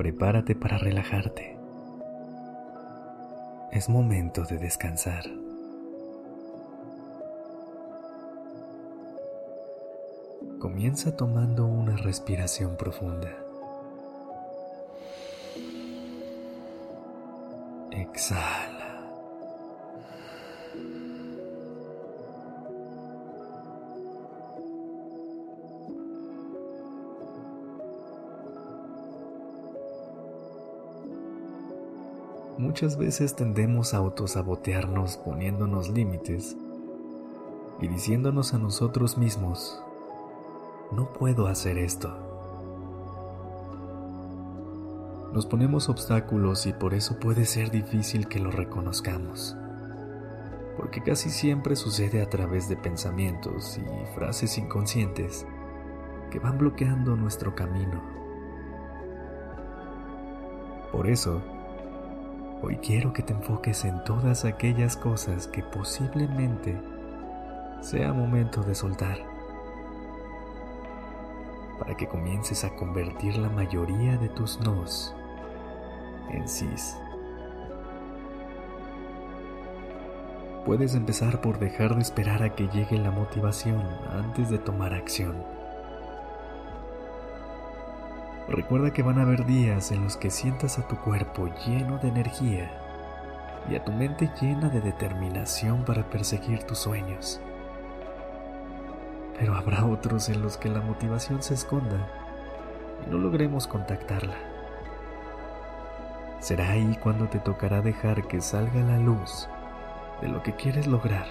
Prepárate para relajarte. Es momento de descansar. Comienza tomando una respiración profunda. Exhala. Muchas veces tendemos a autosabotearnos poniéndonos límites y diciéndonos a nosotros mismos, no puedo hacer esto. Nos ponemos obstáculos y por eso puede ser difícil que lo reconozcamos, porque casi siempre sucede a través de pensamientos y frases inconscientes que van bloqueando nuestro camino. Por eso, Hoy quiero que te enfoques en todas aquellas cosas que posiblemente sea momento de soltar, para que comiences a convertir la mayoría de tus nos en sís. Puedes empezar por dejar de esperar a que llegue la motivación antes de tomar acción. Recuerda que van a haber días en los que sientas a tu cuerpo lleno de energía y a tu mente llena de determinación para perseguir tus sueños. Pero habrá otros en los que la motivación se esconda y no logremos contactarla. Será ahí cuando te tocará dejar que salga la luz de lo que quieres lograr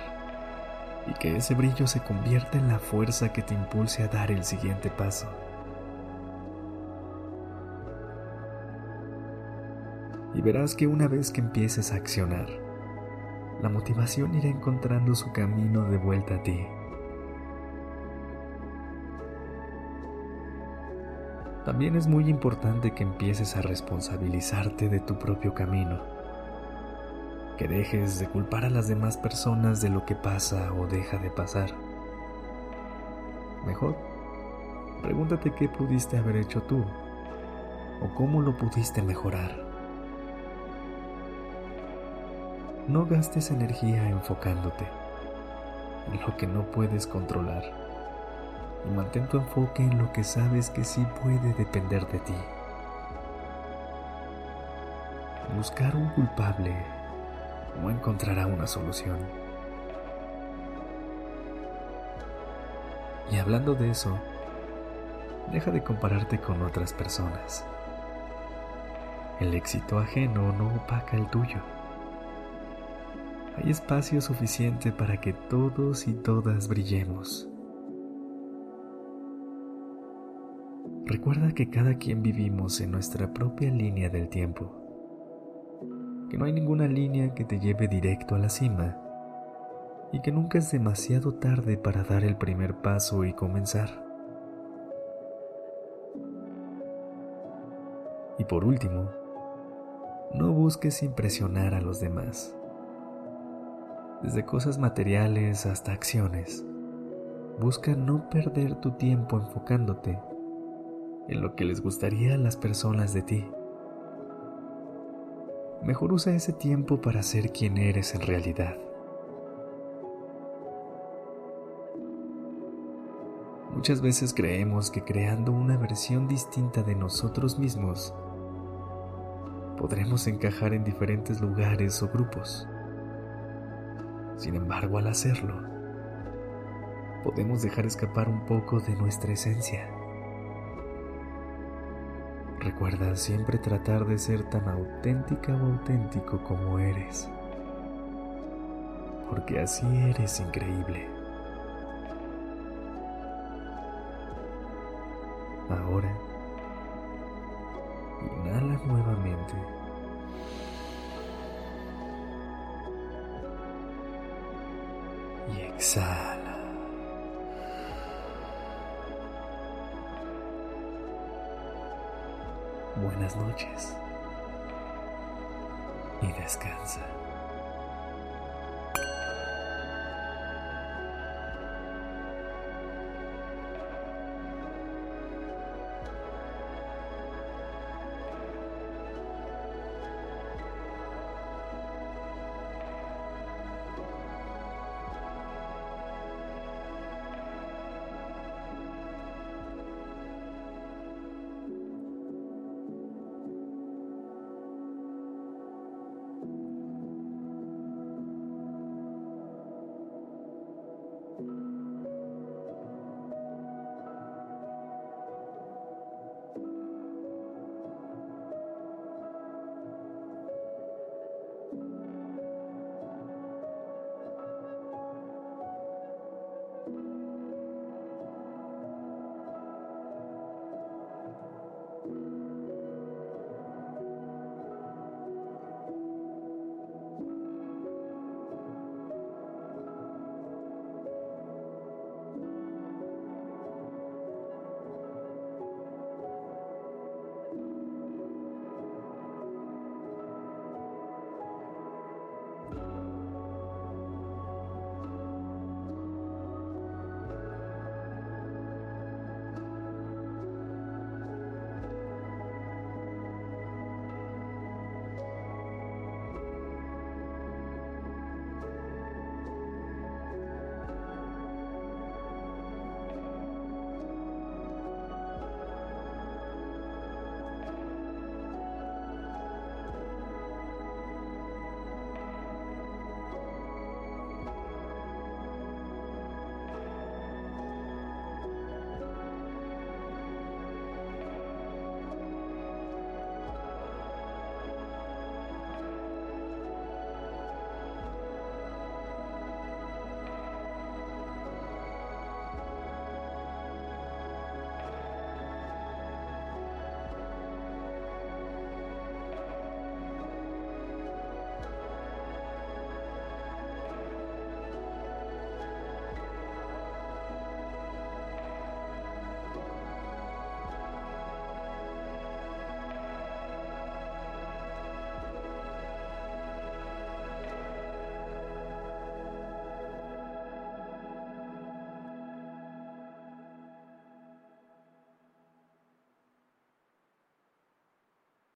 y que ese brillo se convierta en la fuerza que te impulse a dar el siguiente paso. Y verás que una vez que empieces a accionar, la motivación irá encontrando su camino de vuelta a ti. También es muy importante que empieces a responsabilizarte de tu propio camino, que dejes de culpar a las demás personas de lo que pasa o deja de pasar. Mejor, pregúntate qué pudiste haber hecho tú o cómo lo pudiste mejorar. No gastes energía enfocándote en lo que no puedes controlar y mantén tu enfoque en lo que sabes que sí puede depender de ti. Buscar un culpable no encontrará una solución. Y hablando de eso, deja de compararte con otras personas. El éxito ajeno no opaca el tuyo hay espacio suficiente para que todos y todas brillemos. Recuerda que cada quien vivimos en nuestra propia línea del tiempo, que no hay ninguna línea que te lleve directo a la cima y que nunca es demasiado tarde para dar el primer paso y comenzar. Y por último, no busques impresionar a los demás desde cosas materiales hasta acciones. Busca no perder tu tiempo enfocándote en lo que les gustaría a las personas de ti. Mejor usa ese tiempo para ser quien eres en realidad. Muchas veces creemos que creando una versión distinta de nosotros mismos, podremos encajar en diferentes lugares o grupos. Sin embargo, al hacerlo, podemos dejar escapar un poco de nuestra esencia. Recuerda siempre tratar de ser tan auténtica o auténtico como eres, porque así eres increíble. Ahora, inhala nuevamente. Y exhala. Buenas noches y descansa.